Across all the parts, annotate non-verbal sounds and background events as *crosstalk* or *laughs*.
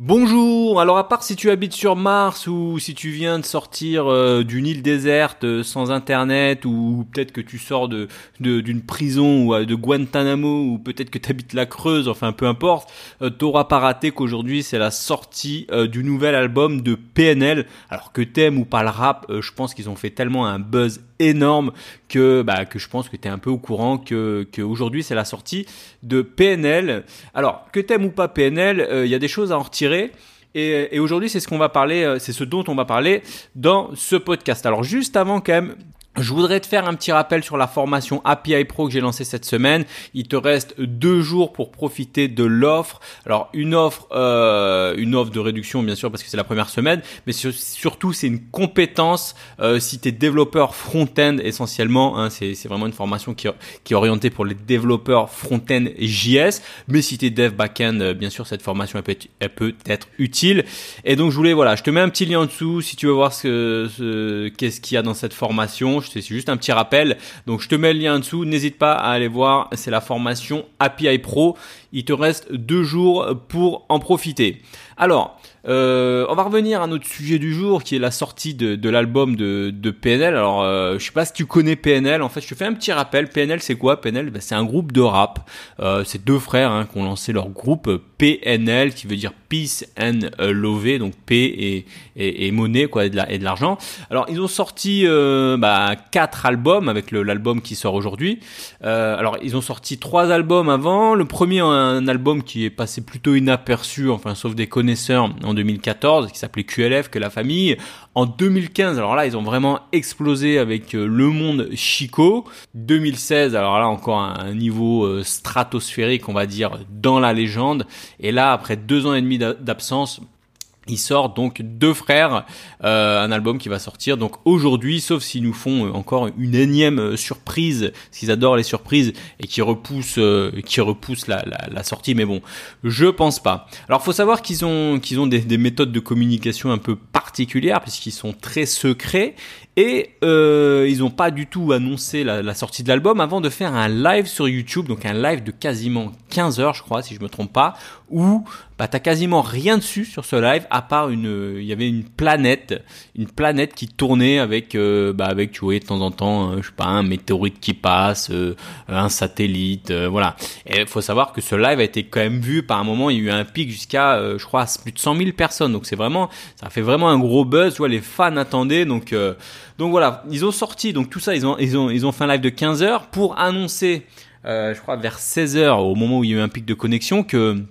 Bonjour, alors à part si tu habites sur Mars ou si tu viens de sortir euh, d'une île déserte euh, sans internet ou peut-être que tu sors de d'une prison ou euh, de Guantanamo ou peut-être que tu habites la Creuse, enfin peu importe, t'auras pas raté qu'aujourd'hui c'est la sortie du nouvel album de PNL. Alors que t'aimes ou pas le rap, je pense qu'ils ont fait tellement un buzz énorme que bah, que je pense que tu es un peu au courant que qu'aujourd'hui c'est la sortie de PNL. Alors que t'aimes ou pas PNL, il y a des choses à en retirer et, aujourd'hui, c'est ce qu'on va parler, euh, c'est ce dont on va parler dans ce podcast. Alors juste avant quand même je voudrais te faire un petit rappel sur la formation API Pro que j'ai lancée cette semaine. Il te reste deux jours pour profiter de l'offre. Alors une offre, euh, une offre de réduction bien sûr parce que c'est la première semaine, mais surtout c'est une compétence. Euh, si tu es développeur front-end essentiellement, hein, c'est vraiment une formation qui, est orientée pour les développeurs front-end JS. Mais si tu es dev back-end, euh, bien sûr cette formation elle peut, être, peut être utile. Et donc je voulais voilà, je te mets un petit lien en dessous si tu veux voir ce, ce qu'est-ce qu'il y a dans cette formation c'est juste un petit rappel. Donc je te mets le lien en dessous, n'hésite pas à aller voir, c'est la formation API Pro. Il te reste deux jours pour en profiter. Alors, euh, on va revenir à notre sujet du jour qui est la sortie de, l'album de, PNL. Alors, euh, je sais pas si tu connais PNL. En fait, je te fais un petit rappel. PNL, c'est quoi? PNL ben, C'est un groupe de rap. Euh, c'est deux frères hein, qui ont lancé leur groupe PNL, qui veut dire Peace and Love, donc P et, et, monnaie quoi, et de l'argent. Alors, ils ont sorti bah, quatre albums avec l'album qui sort aujourd'hui. alors, ils ont sorti trois albums avant. Le premier, un album qui est passé plutôt inaperçu, enfin, sauf des connaisseurs 2014 qui s'appelait QLF que la famille. En 2015, alors là, ils ont vraiment explosé avec euh, Le Monde Chico. 2016, alors là encore un niveau euh, stratosphérique, on va dire, dans la légende. Et là, après deux ans et demi d'absence, il sort donc deux frères, euh, un album qui va sortir donc aujourd'hui, sauf s'ils nous font euh, encore une énième euh, surprise, s'ils adorent les surprises et qui repoussent, qui repoussent la, la, sortie. Mais bon, je pense pas. Alors faut savoir qu'ils ont qu'ils ont des, des, méthodes de communication un peu particulières puisqu'ils sont très secrets et euh, ils n'ont pas du tout annoncé la, sortie de l'album avant de faire un live sur YouTube, donc un live de quasiment 15 heures, je crois, si je me trompe pas, où bah t'as quasiment rien dessus sur ce live à part une, il y avait une planète, une planète qui tournait avec, euh, bah avec tu voyais de temps en temps, euh, je sais pas, un météorite qui passe, euh, un satellite, voilà. Et faut savoir que ce live a été quand même vu par un moment, il y a eu un pic jusqu'à, je crois, plus de 100 000 personnes, donc c'est vraiment, ça fait vraiment un gros buzz, tu vois, les fans attendaient, donc donc voilà, ils ont sorti donc tout ça, ils ont ils ont ils ont fait un live de 15 heures pour annoncer, euh, je crois vers 16 heures au moment où il y a eu un pic de connexion que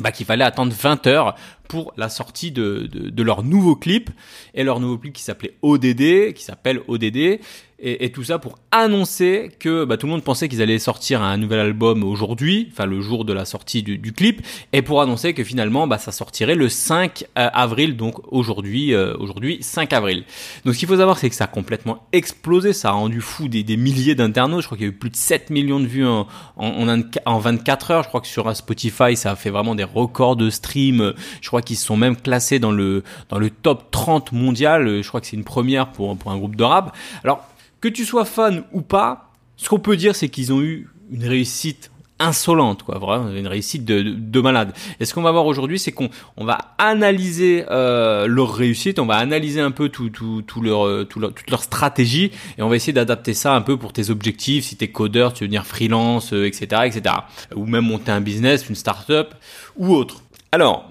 ben, qu'il fallait attendre 20 heures pour la sortie de, de, de, leur nouveau clip et leur nouveau clip qui s'appelait ODD, qui s'appelle ODD et, et, tout ça pour annoncer que bah, tout le monde pensait qu'ils allaient sortir un nouvel album aujourd'hui, enfin le jour de la sortie du, du, clip, et pour annoncer que finalement bah, ça sortirait le 5 euh, avril, donc aujourd'hui, euh, aujourd'hui 5 avril. Donc ce qu'il faut savoir c'est que ça a complètement explosé, ça a rendu fou des, des milliers d'internautes, je crois qu'il y a eu plus de 7 millions de vues en, en, en, 24 heures, je crois que sur Spotify ça a fait vraiment des records de stream, je crois qu'ils sont même classés dans le, dans le top 30 mondial, je crois que c'est une première pour, pour un groupe de. Alors que tu sois fan ou pas, ce qu'on peut dire, c'est qu'ils ont eu une réussite insolente, quoi, vraiment une réussite de, de, malade. Et ce qu'on va voir aujourd'hui, c'est qu'on on va analyser euh, leur réussite, on va analyser un peu tout, tout, tout leur, tout leur, toute leur stratégie, et on va essayer d'adapter ça un peu pour tes objectifs, si t'es codeur, tu veux devenir freelance, etc., euh, etc., ou même monter un business, une start-up ou autre. Alors,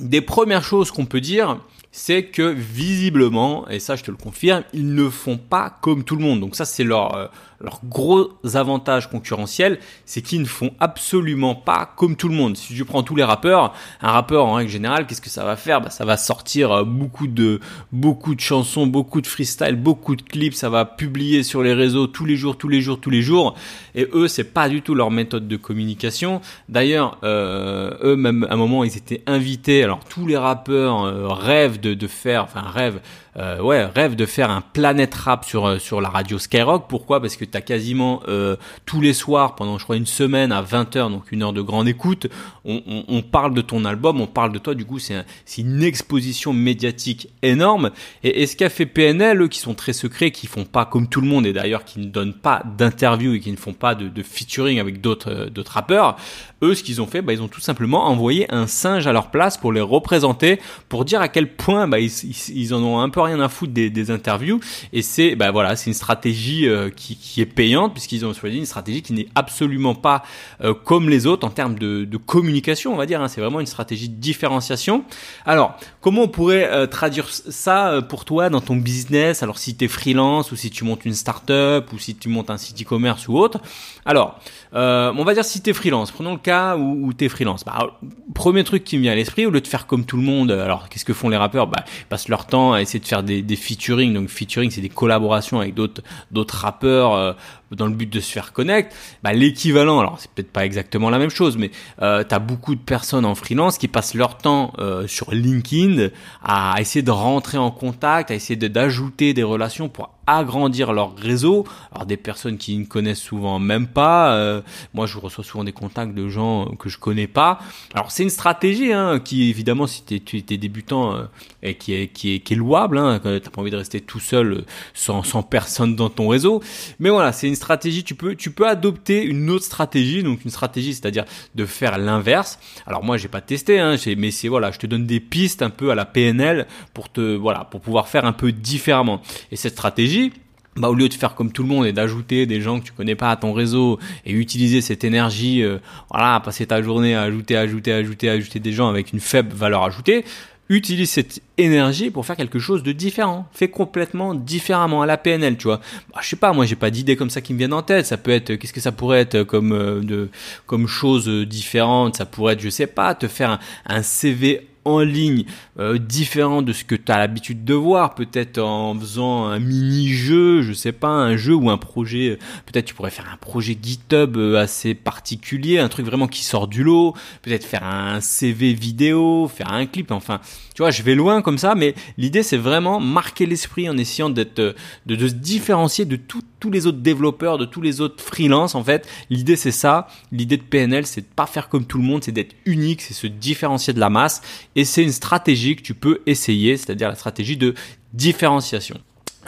des premières choses qu'on peut dire, c'est que visiblement, et ça je te le confirme, ils ne font pas comme tout le monde. Donc ça c'est leur, euh, leur gros avantage concurrentiel, c'est qu'ils ne font absolument pas comme tout le monde. Si tu prends tous les rappeurs, un rappeur en règle générale, qu'est-ce que ça va faire? Bah, Ça va sortir euh, beaucoup de, beaucoup de chansons, beaucoup de freestyle, beaucoup de clips, ça va publier sur les réseaux tous les jours, tous les jours, tous les jours. Et eux, c'est pas du tout leur méthode de communication. D'ailleurs, euh, eux, même à un moment, ils étaient invités. Alors tous les rappeurs euh, rêvent de, de faire, enfin rêvent euh, ouais, rêve de faire un Planet Rap sur, euh, sur la radio Skyrock. Pourquoi? Parce que tu as quasiment euh, tous les soirs, pendant je crois une semaine à 20h, donc une heure de grande écoute, on, on, on parle de ton album, on parle de toi, du coup c'est un, une exposition médiatique énorme. Et, et ce qu'a fait PNL, eux qui sont très secrets, qui font pas comme tout le monde, et d'ailleurs qui ne donnent pas d'interview et qui ne font pas de, de featuring avec d'autres d'autres rappeurs, eux ce qu'ils ont fait, bah, ils ont tout simplement envoyé un singe à leur place pour les représenter, pour dire à quel point bah, ils, ils, en ont un peu rien à foutre des, interviews. Et c'est bah, voilà, c'est une stratégie euh, qui, est payante puisqu'ils ont choisi une stratégie qui n'est absolument pas euh, comme les autres en termes de, de communication, on va dire. Hein. C'est vraiment une stratégie de différenciation. Alors, comment on pourrait euh, traduire ça pour toi dans ton business? Alors, si tu es freelance ou si tu montes une startup ou si tu montes un site e-commerce ou autre. Alors, on va dire si tu es freelance. Prenons le cas où, où tu es freelance. Bah, premier truc qui me vient à l'esprit, au lieu de faire comme tout le monde, alors qu'est-ce que font les rappeurs? Bah, Ils passent leur temps à essayer de faire des, des featuring. Donc featuring, c'est des collaborations avec d'autres d'autres rappeurs euh, dans le but de se faire connect. Bah, l'équivalent, alors c'est peut-être pas exactement la même chose, mais euh, tu as beaucoup de personnes en freelance qui passent leur temps euh, sur LinkedIn à essayer de rentrer en contact, à essayer d'ajouter des relations pour agrandir leur réseau. Alors des personnes qui ne connaissent souvent même pas. Euh, moi, je reçois souvent des contacts de gens que je connais pas. Alors c'est une stratégie hein, qui évidemment si tu es débutant euh, et qui est qui est qui est louable. Hein, t'as pas envie de rester tout seul euh, sans sans personne dans ton réseau. Mais voilà, c'est une stratégie. Tu peux tu peux adopter une autre stratégie. Donc une stratégie, c'est-à-dire de faire l'inverse. Alors moi, j'ai pas testé, hein, mais c'est voilà, je te donne des pistes un peu à la PNL pour te voilà pour pouvoir faire un peu différemment. Et cette stratégie bah, au lieu de faire comme tout le monde et d'ajouter des gens que tu connais pas à ton réseau et utiliser cette énergie, euh, voilà, passer ta journée à ajouter, ajouter, ajouter, ajouter des gens avec une faible valeur ajoutée, utilise cette énergie pour faire quelque chose de différent. Fais complètement différemment à la PNL, tu vois. Bah, je sais pas, moi j'ai pas d'idées comme ça qui me viennent en tête. Ça peut être, qu'est-ce que ça pourrait être comme euh, de, comme chose différente? Ça pourrait être, je sais pas, te faire un CV en ligne euh, différent de ce que tu as l'habitude de voir, peut-être en faisant un mini-jeu, je sais pas, un jeu ou un projet, peut-être tu pourrais faire un projet GitHub euh, assez particulier, un truc vraiment qui sort du lot, peut-être faire un CV vidéo, faire un clip, enfin, tu vois, je vais loin comme ça, mais l'idée c'est vraiment marquer l'esprit en essayant d'être, de, de se différencier de tous les autres développeurs, de tous les autres freelances en fait. L'idée c'est ça, l'idée de PNL c'est de pas faire comme tout le monde, c'est d'être unique, c'est se différencier de la masse et c'est une stratégie que tu peux essayer, c'est-à-dire la stratégie de différenciation.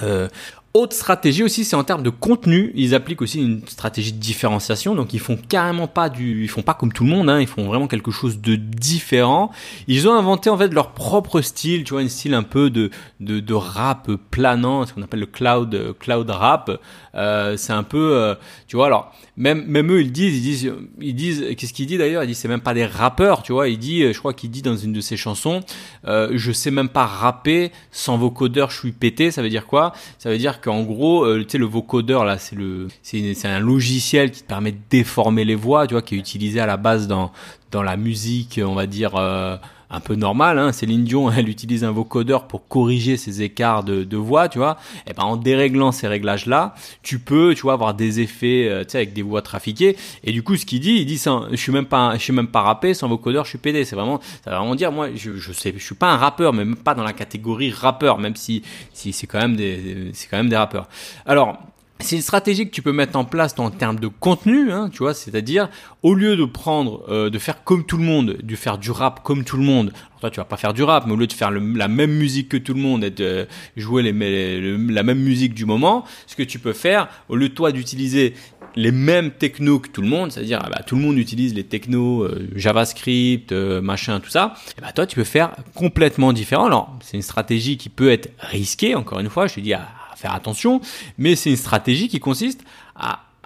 Euh, autre stratégie aussi, c'est en termes de contenu. Ils appliquent aussi une stratégie de différenciation. Donc ils font carrément pas du, ils font pas comme tout le monde. Hein, ils font vraiment quelque chose de différent. Ils ont inventé en fait leur propre style. Tu vois, un style un peu de de, rap planant, ce qu'on appelle le cloud cloud rap. Euh, c'est un peu, euh, tu vois. Alors même même eux ils disent, ils disent, ils disent, qu'est-ce qu'ils disent d'ailleurs? Ils disent c'est même pas des rappeurs. Tu vois, il dit, je crois qu'il dit dans une de ses chansons, euh, je sais même pas rapper sans vocodeur, je suis pété. Ça veut dire quoi? Ça veut dire qu'en gros, euh, tu sais, le vocodeur là, c'est le, c'est un logiciel qui te permet de déformer les voix, tu vois, qui est utilisé à la base dans dans la musique, on va dire. Euh, un peu normale. Hein. Céline Dion, *laughs* elle utilise un vocodeur pour corriger ses écarts de, de voix, tu vois. Et ben en déréglant ces réglages-là, tu peux, tu vois, avoir des effets, euh, tu sais, avec des voix trafiquées. Et du coup, ce qu'il dit, il dit je suis même pas, je suis même pas rappé sans vocodeur, je suis pédé. C'est vraiment, ça va vraiment dire, moi, je, je sais, je suis pas un rappeur, mais même pas dans la catégorie rappeur, même si, si c'est quand même des, c'est quand même des rappeurs. Alors, c'est une stratégie que tu peux mettre en place en termes de contenu, hein, tu vois, c'est-à-dire au lieu de prendre, euh, de faire comme tout le monde, de faire du rap comme tout le monde. Alors toi, tu vas pas faire du rap, mais au lieu de faire la même musique que tout le monde et de jouer les, la même musique du moment, ce que tu peux faire, au lieu de toi d'utiliser les mêmes technos que tout le monde, c'est-à-dire ah bah, tout le monde utilise les technos euh, JavaScript, euh, machin, tout ça, et bah toi tu peux faire complètement différent. Alors c'est une stratégie qui peut être risquée, encore une fois, je te dis à faire attention, mais c'est une stratégie qui consiste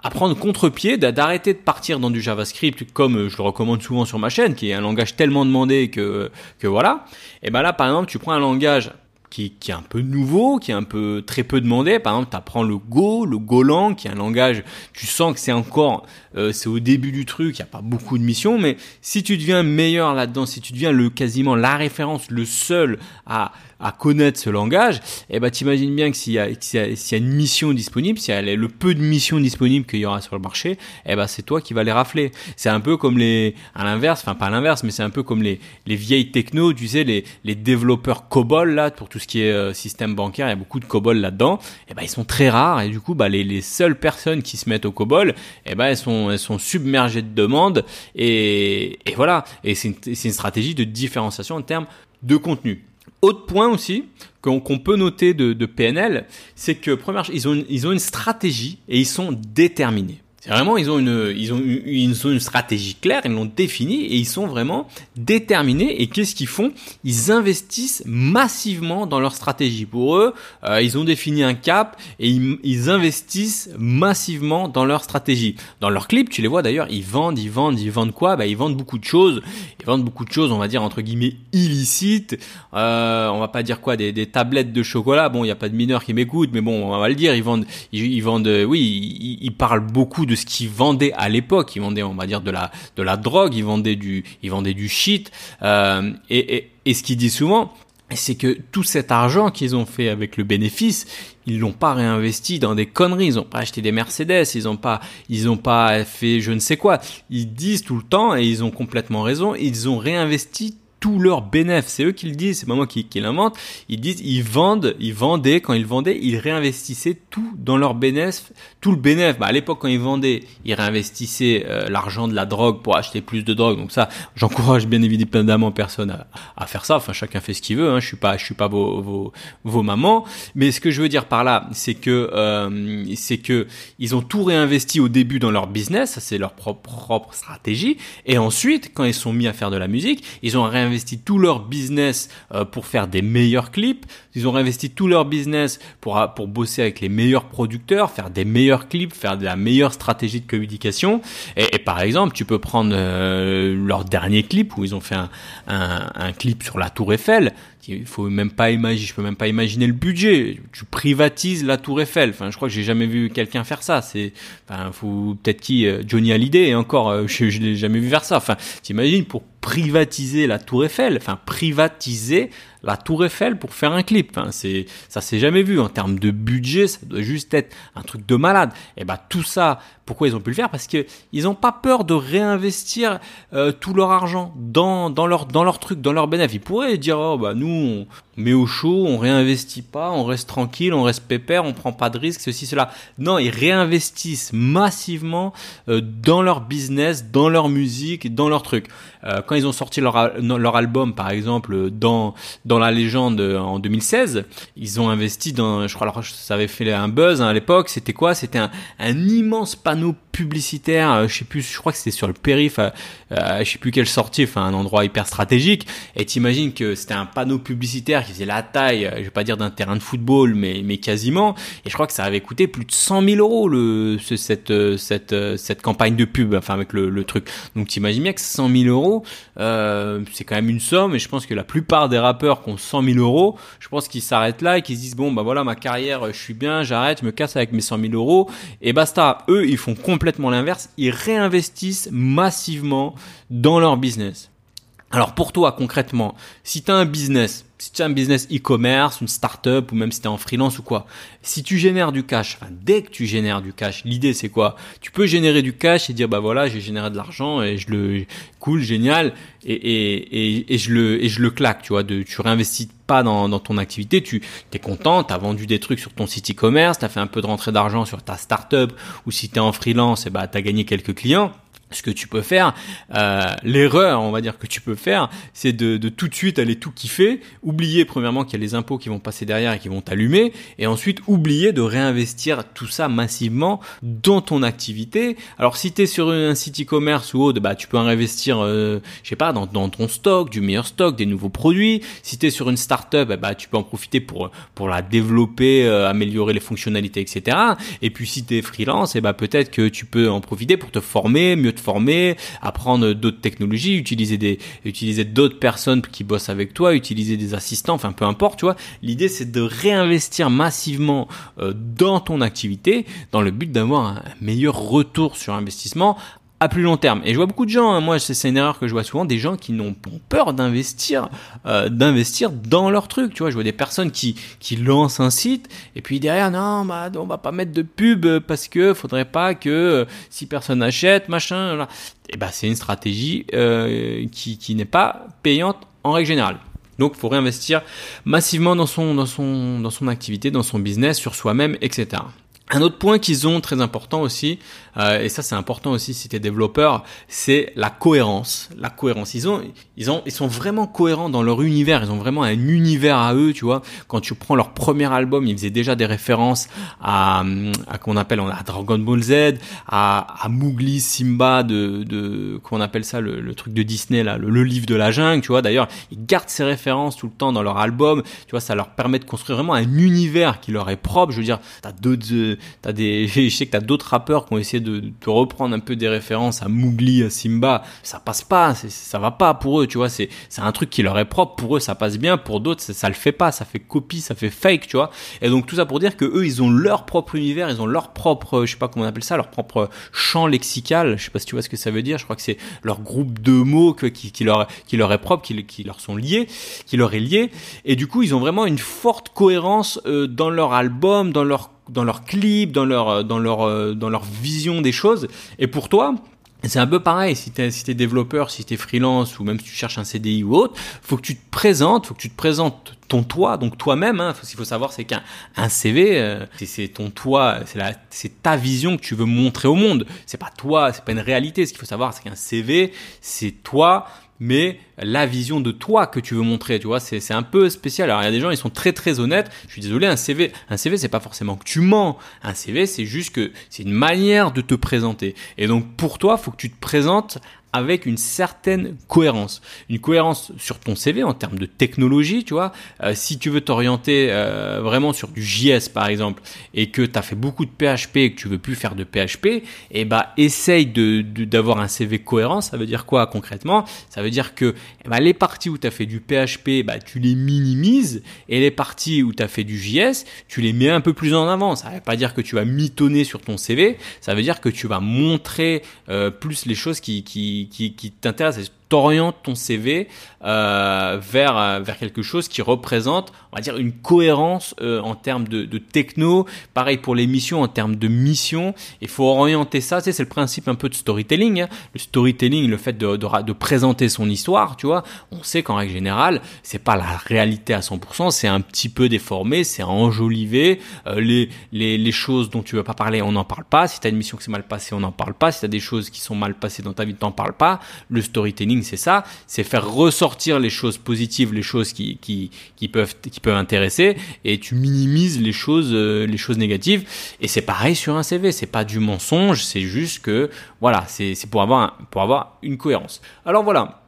à prendre contre-pied, d'arrêter de partir dans du JavaScript comme je le recommande souvent sur ma chaîne, qui est un langage tellement demandé que, que voilà. Et ben là, par exemple, tu prends un langage qui, qui, est un peu nouveau, qui est un peu très peu demandé. Par exemple, tu apprends le Go, le Golang, qui est un langage, tu sens que c'est encore, euh, c'est au début du truc, il n'y a pas beaucoup de missions, mais si tu deviens meilleur là-dedans, si tu deviens le quasiment la référence, le seul à à connaître ce langage, et eh ben t'imagines bien que s'il y, a, s'il y a une mission disponible, s'il y a le peu de missions disponibles qu'il y aura sur le marché, et eh ben c'est toi qui vas les rafler. C'est un peu comme les, à l'inverse, enfin pas à l'inverse, mais c'est un peu comme les, les vieilles techno, tu sais, les, les développeurs COBOL là pour tout ce qui est euh, système bancaire, il y a beaucoup de COBOL là-dedans. Et ben ils sont très rares et du coup bah les, les seules personnes qui se mettent au COBOL, et ben elles sont elles sont submergées de demandes et, et voilà. Et c'est une, une stratégie de différenciation en termes de contenu. Autre point aussi qu'on peut noter de, PNL, c'est que première, ils ils ont une stratégie et ils sont déterminés. C'est vraiment, ils ont une, ils ont, ils ont une stratégie claire, ils l'ont définie et ils sont vraiment déterminés. Et qu'est-ce qu'ils font? Ils investissent massivement dans leur stratégie. Pour eux, euh, ils ont défini un cap et ils, investissent massivement dans leur stratégie. Dans leurs clips, tu les vois d'ailleurs, ils vendent, ils vendent, ils vendent quoi? Bah, ils vendent beaucoup de choses. Ils vendent beaucoup de choses, on va dire entre guillemets illicites. Euh, on va pas dire quoi? Des, des tablettes de chocolat. Bon, il y a pas de mineurs qui m'écoutent, mais bon, on va le dire. Ils vendent, ils, vendent, oui, ils, parlent beaucoup ce qu'ils vendaient à l'époque. Ils vendaient, on va dire, de la de la drogue, ils vendaient du ils vendaient du shit. Euh, et, et, et ce qu'ils disent souvent, c'est que tout cet argent qu'ils ont fait avec le bénéfice, ils l'ont pas réinvesti dans des conneries, ils ont pas acheté des Mercedes, ils ont pas, ils ont pas fait je ne sais quoi. Ils disent tout le temps et ils ont complètement raison, ils ont réinvesti tous leurs bénéfices. C'est eux qui le disent, c'est pas moi qui, qui l'invente. Ils disent, ils vendent, ils vendaient, quand ils vendaient, ils réinvestissaient tout dans leurs bénéfices, tout le bénéfice. Bah, à l'époque, quand ils vendaient, ils réinvestissaient euh, l'argent de la drogue pour acheter plus de drogue. Donc ça, j'encourage bien évidemment personne à, à, faire ça. Enfin, chacun fait ce qu'il veut. Hein. Je suis pas, je suis pas vos, vos, vos mamans. Mais ce que je veux dire par là, c'est que, euh, c'est que ils ont tout réinvesti au début dans leur business. Ça, c'est leur propre, propre stratégie. Et ensuite, quand ils sont mis à faire de la musique, ils ont réinvesti investi tout leur business euh, pour faire des meilleurs clips. Ils ont investi tout leur business pour, euh, pour bosser avec les meilleurs producteurs, faire des meilleurs clips, faire de la meilleure stratégie de communication. Et, par exemple, tu peux prendre euh, leur dernier clip où ils ont fait un clip sur la Tour Eiffel il faut même pas imaginer, je peux même pas imaginer le budget. Tu privatises la Tour Eiffel. Enfin, je crois que j'ai jamais vu quelqu'un faire ça. C'est, enfin, faut peut-être qui Johnny Hallyday et encore, *laughs* je, je l'ai jamais vu faire ça. Enfin, t'imagines pour privatiser la Tour Eiffel, enfin privatiser la Tour Eiffel pour faire un clip. C'est ça s'est jamais vu en termes de budget, ça doit juste être un truc de malade. Et bah tout ça, pourquoi ils ont pu le faire? Parce que ils ont pas peur de réinvestir euh, tout leur argent dans dans leur dans leur truc, dans leur bénéfice. Ils pourraient dire oh bah nous on met au chaud, on réinvestit pas, on reste tranquille, on reste pépère, on prend pas de risques, ceci cela. Non, ils réinvestissent massivement euh, dans leur business, dans leur musique, dans leur truc. Euh, quand ils ont sorti leur, album, par exemple, dans La Légende euh, en 2016, ils ont investi dans, je crois, alors ça avait fait un buzz hein, à l'époque, c'était quoi? C'était un immense panneau publicitaire, euh, je sais plus, je crois que c'était sur le périph, euh, euh, je sais plus quelle sortie, enfin un endroit hyper stratégique. Et t'imagines que c'était un panneau publicitaire qui faisait la taille, je vais pas dire d'un terrain de football, mais mais quasiment. Et je crois que ça avait coûté plus de 100 000 euros le ce, cette cette cette campagne de pub, enfin avec le, le truc. Donc t'imagines bien que 100 000 euros, euh, c'est quand même une somme. Et je pense que la plupart des rappeurs qui ont 100 000 euros, je pense qu'ils s'arrêtent là et qu'ils se disent bon bah voilà ma carrière, je suis bien, j'arrête, je me casse avec mes 100 000 euros et basta. Eux ils font complètement complètement l'inverse, ils réinvestissent massivement dans leur business. Alors pour toi concrètement, si tu as un business, si tu as un business e-commerce, une startup ou même si tu es en freelance ou quoi, si tu génères du cash, enfin dès que tu génères du cash, l'idée c'est quoi? Tu peux générer du cash et dire bah voilà, j'ai généré de l'argent et je le cool, génial et, et, et, et, je le et je le claque, tu vois, de tu réinvestis pas dans, dans ton activité, tu es content, tu as vendu des trucs sur ton site e-commerce, tu as fait un peu de rentrée d'argent sur ta startup ou si tu es en freelance, et bah tu as gagné quelques clients ce que tu peux faire, euh, l'erreur, on va dire que tu peux faire, c'est de, de, tout de suite aller tout kiffer, oublier premièrement qu'il y a les impôts qui vont passer derrière et qui vont t'allumer, et ensuite oublier de réinvestir tout ça massivement dans ton activité. Alors si tu es sur un site e-commerce ou autre, bah tu peux réinvestir, euh, je sais pas, dans, dans, ton stock, du meilleur stock, des nouveaux produits. Si tu es sur une startup, bah tu peux en profiter pour pour la développer, euh, améliorer les fonctionnalités, etc. Et puis si tu es freelance, et bah peut-être que tu peux en profiter pour te former, mieux te former, apprendre d'autres technologies, utiliser des, utiliser d'autres personnes qui bossent avec toi, utiliser des assistants, enfin peu importe, tu vois. L'idée c'est de réinvestir massivement euh, dans ton activité dans le but d'avoir un meilleur retour sur investissement à plus long terme. Et je vois beaucoup de gens, hein, moi c'est une erreur que je vois souvent, des gens qui n'ont peur d'investir, euh, d'investir dans leur truc. Tu vois, je vois des personnes qui qui lancent un site et puis derrière non, bah on va pas mettre de pub parce que faudrait pas que euh, si personne achète, machin. Et bah c'est une stratégie euh, qui qui n'est pas payante en règle générale. Donc, il faut réinvestir massivement dans son, dans son, dans son activité, dans son business, sur soi-même, etc. Un autre point qu'ils ont très important aussi, euh, et ça c'est important aussi si tu es développeur, c'est la cohérence. La cohérence. Ils ont, ils ont, ils sont vraiment cohérents dans leur univers. Ils ont vraiment un univers à eux, tu vois. Quand tu prends leur premier album, ils faisaient déjà des références à, à qu'on appelle à Dragon Ball Z, à, à Mowgli, Simba de, de qu'on appelle ça le, le, truc de Disney là, le, le, livre de la jungle, tu vois. D'ailleurs, ils gardent ces références tout le temps dans leur album. Tu vois, ça leur permet de construire vraiment un univers qui leur est propre. Je veux dire, t'as t'as des, *laughs* je sais que t'as d'autres rappeurs qui ont essayé de, reprendre un peu des références à Mowgli, à Simba. Ça passe pas, ça va pas pour eux, tu vois. C'est, c'est un truc qui leur est propre. Pour eux, ça passe bien. Pour d'autres, ça, le fait pas. Ça fait copie, ça fait fake, tu vois. Et donc tout ça pour dire que eux, ils ont leur propre univers, ils ont leur propre, je sais pas comment on appelle ça, leur propre champ lexical. Je sais pas si tu vois ce que ça veut dire. Je crois que c'est leur groupe de mots qui, qui leur, qui leur est propre, qui, qui leur sont liés, qui leur est lié. Et du coup, ils ont vraiment une forte cohérence euh, dans leur album, dans leur dans leurs clips, dans leur, euh, dans leur, euh, dans leur vision des choses. Et pour toi, c'est un peu pareil, si tu es, si es développeur, si tu es freelance ou même si tu cherches un CDI ou autre, faut que tu te présentes, faut que tu te présentes ton toi, donc toi-même. Hein, ce qu'il faut savoir, c'est qu'un un CV, euh, c'est ton toi, c'est ta vision que tu veux montrer au monde. C'est pas toi, c'est pas une réalité. Ce qu'il faut savoir, c'est qu'un CV, c'est toi mais la vision de toi que tu veux montrer, tu vois, c'est un peu spécial. Alors il y a des gens, ils sont très très honnêtes. Je suis désolé, un CV, un CV, c'est pas forcément que tu mens. Un CV, c'est juste que c'est une manière de te présenter. Et donc pour toi, faut que tu te présentes avec une certaine cohérence. Une cohérence sur ton CV en termes de technologie, tu vois. Euh, si tu veux t'orienter euh, vraiment sur du JS par exemple et que tu as fait beaucoup de PHP et que tu veux plus faire de PHP, eh bah essaye d'avoir un CV cohérent. Ça veut dire quoi concrètement? Ça veut dire que eh bah, les parties où tu as fait du PHP, bah, tu les minimises et les parties où tu as fait du JS, tu les mets un peu plus en avant. Ça veut pas dire que tu vas mitonner sur ton CV, ça veut dire que tu vas montrer euh, plus les choses qui qui, qui, t'intéresse t'orientes ton CV euh, vers euh, vers quelque chose qui représente, on va dire, une cohérence euh, en termes de, techno. Pareil pour les missions, en termes de mission. Il faut orienter ça. Tu sais, c'est le principe un peu de storytelling. Hein. Le storytelling, le fait de, de, présenter son histoire, tu vois. On sait qu'en règle générale, c'est pas la réalité à 100%. C'est un petit peu déformé, c'est enjolivé. Les, les les choses dont tu veux pas parler, on n'en parle pas. Si t'as une mission qui s'est mal passée, on n'en parle pas. Si t'as des choses qui sont mal passées dans ta vie, t'en parles pas. Le storytelling c'est ça, c'est faire ressortir les choses positives, les choses qui, qui, peuvent, qui peuvent intéresser, et tu minimises les choses, euh, les choses négatives. Et c'est pareil sur un CV, c'est pas du mensonge, c'est juste que, voilà, c'est pour avoir, pour avoir une cohérence. Alors voilà.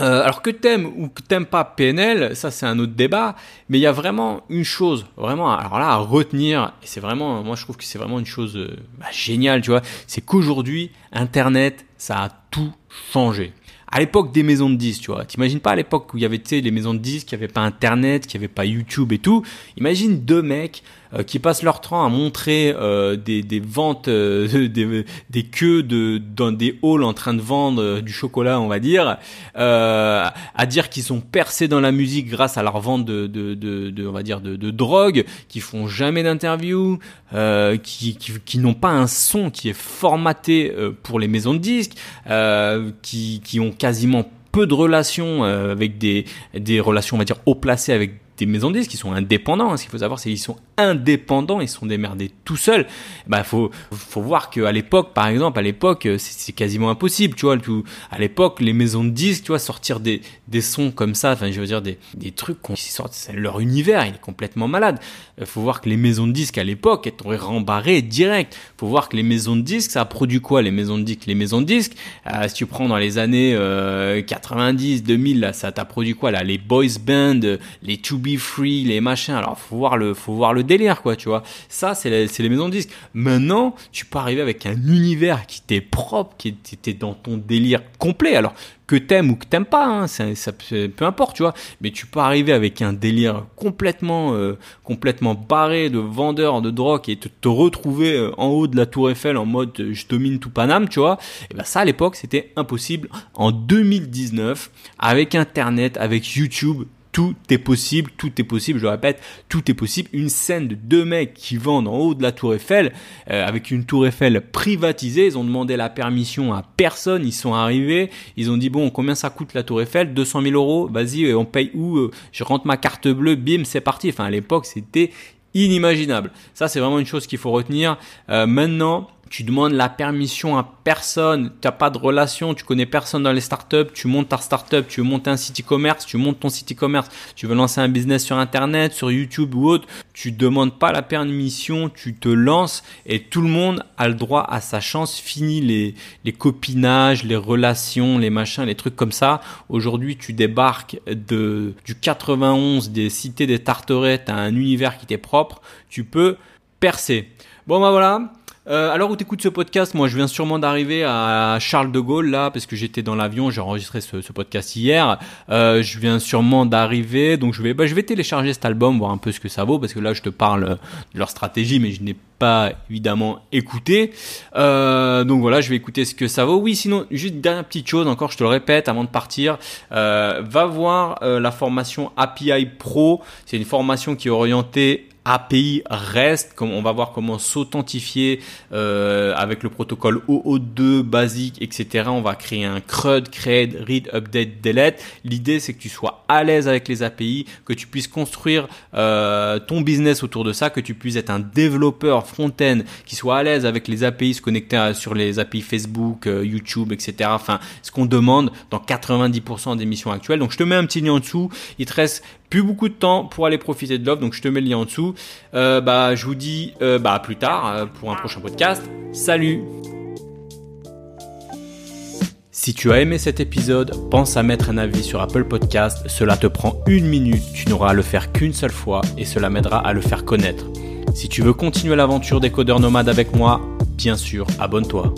Euh, alors que t'aimes ou que t'aimes pas PNL, ça c'est un autre débat, mais il y a vraiment une chose, vraiment, alors là à retenir, et c'est vraiment, moi je trouve que c'est vraiment une chose euh, bah, géniale, tu vois, c'est qu'aujourd'hui Internet, ça a tout changé à l'époque des maisons de disques, tu vois. T'imagines pas à l'époque où il y avait, tu sais, les maisons de disques, qui avait pas Internet, qui avait pas YouTube et tout. Imagine deux mecs euh, qui passent leur temps à montrer euh, des, des, ventes, euh, *laughs* des, des, queues de, dans des halls en train de vendre du chocolat, on va dire, à dire qu'ils sont percés dans la musique grâce à leur vente de, de, de, de on va dire, de, de drogue, qui font jamais d'interview, qui, qui, qui n'ont pas un son qui est formaté pour les maisons de disques, qui, qui ont quasiment peu de relations avec des, des relations, on va dire, haut placées avec des maisons de disques qui sont indépendants. Ce qu'il faut savoir, c'est qu'ils sont indépendants, ils sont démerdés tout seuls. Bah, faut, faut voir qu'à l'époque, par exemple, à l'époque, c'est quasiment impossible, tu vois. À l'époque, les maisons de disques, tu vois, sortir des, des sons comme ça, enfin, je veux dire, des, des trucs qui sortent, leur univers, il est complètement malade. Il faut voir que les maisons de disques à l'époque, elles t'auraient rembarré direct. Faut voir que les maisons de disques, ça a produit quoi, les maisons de disques? Les maisons de disques, euh, si tu prends dans les années, 90, euh, 2000, là, ça t'a produit quoi, là? Les boys band, les To Be Free, les machins. Alors, faut voir le, faut voir le délire, quoi, tu vois. Ça, c'est les, maisons de disques. Maintenant, tu peux arriver avec un univers qui t'est propre, qui était dans ton délire complet. Alors, que t'aimes ou que t'aimes pas, hein, ça, peu importe, tu vois. Mais tu peux arriver avec un délire complètement, euh, complètement barré de vendeur de drogue et te, retrouver euh, en haut de la Tour Eiffel en mode euh, je domine tout Paname, tu vois. Et ben ça à l'époque c'était impossible. En 2019, avec Internet, avec YouTube, tout est possible, tout est possible, je le répète, tout est possible. Une scène de deux mecs qui vendent en haut de la tour Eiffel, euh, avec une tour Eiffel privatisée, ils ont demandé la permission à personne, ils sont arrivés, ils ont dit bon combien ça coûte la tour Eiffel? 200 000 euros, vas-y euh, on paye où euh, Je rentre ma carte bleue, bim c'est parti. Enfin à l'époque c'était inimaginable. Ça c'est vraiment une chose qu'il faut retenir. maintenant tu demandes la permission à personne, tu n'as pas de relation, tu connais personne dans les startups, tu montes ta startup, tu veux monter un site e-commerce, tu montes ton site e-commerce, tu veux lancer un business sur internet, sur YouTube ou autre, tu demandes pas la permission, tu te lances et tout le monde a le droit à sa chance. Fini les, copinages, les relations, les machins, les trucs comme ça. Aujourd'hui, tu débarques de, du 91 des cités des Tarterets, tu un univers qui t'est propre, tu peux percer. Bon bah voilà, euh, alors où t'écoutes ce podcast, moi je viens sûrement d'arriver à Charles de Gaulle là parce que j'étais dans l'avion, j'ai enregistré ce, podcast hier. Euh, je viens sûrement d'arriver, donc je vais, bah, je vais télécharger cet album, voir un peu ce que ça vaut parce que là je te parle de leur stratégie, mais je n'ai pas évidemment écouté. Euh, donc voilà, je vais écouter ce que ça vaut. Oui, sinon juste dernière petite chose encore, je te le répète avant de partir, euh, va voir euh, la formation API Pro. C'est une formation qui est orientée API REST, comme on va voir comment s'authentifier avec le protocole OO2 basique, etc. On va créer un CRUD, create, read, update, delete. L'idée c'est que tu sois à l'aise avec les API, que tu puisses construire ton business autour de ça, que tu puisses être un développeur front-end qui soit à l'aise avec les API, se connecter sur les API Facebook, euh, YouTube, etc. Enfin, ce qu'on demande dans 90% des missions actuelles. Donc je te mets un petit lien en dessous. Il te reste plus beaucoup de temps pour aller profiter de l'offre, donc je te mets le lien en dessous. Euh, bah, je vous dis euh, bah, à plus tard pour un prochain podcast. Salut si tu as aimé cet épisode, pense à mettre un avis sur Apple Podcast. Cela te prend une minute, tu n'auras à le faire qu'une seule fois et cela m'aidera à le faire connaître. Si tu veux continuer l'aventure des codeurs nomades avec moi, bien sûr, abonne-toi.